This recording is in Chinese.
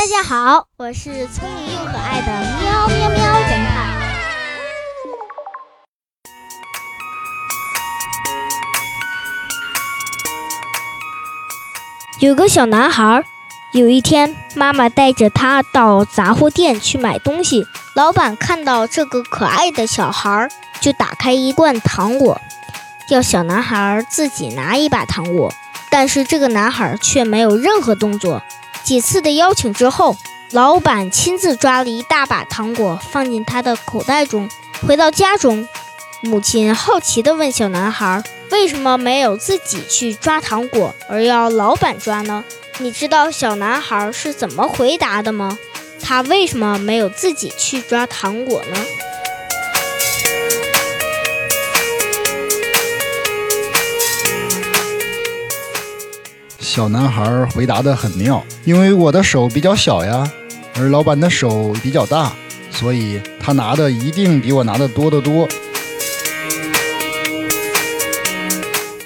大家好，我是聪明又可爱的喵喵喵侦探。有个小男孩，有一天，妈妈带着他到杂货店去买东西。老板看到这个可爱的小孩，就打开一罐糖果，要小男孩自己拿一把糖果。但是这个男孩却没有任何动作。几次的邀请之后，老板亲自抓了一大把糖果放进他的口袋中。回到家中，母亲好奇地问小男孩：“为什么没有自己去抓糖果，而要老板抓呢？”你知道小男孩是怎么回答的吗？他为什么没有自己去抓糖果呢？小男孩回答的很妙，因为我的手比较小呀，而老板的手比较大，所以他拿的一定比我拿的多得多。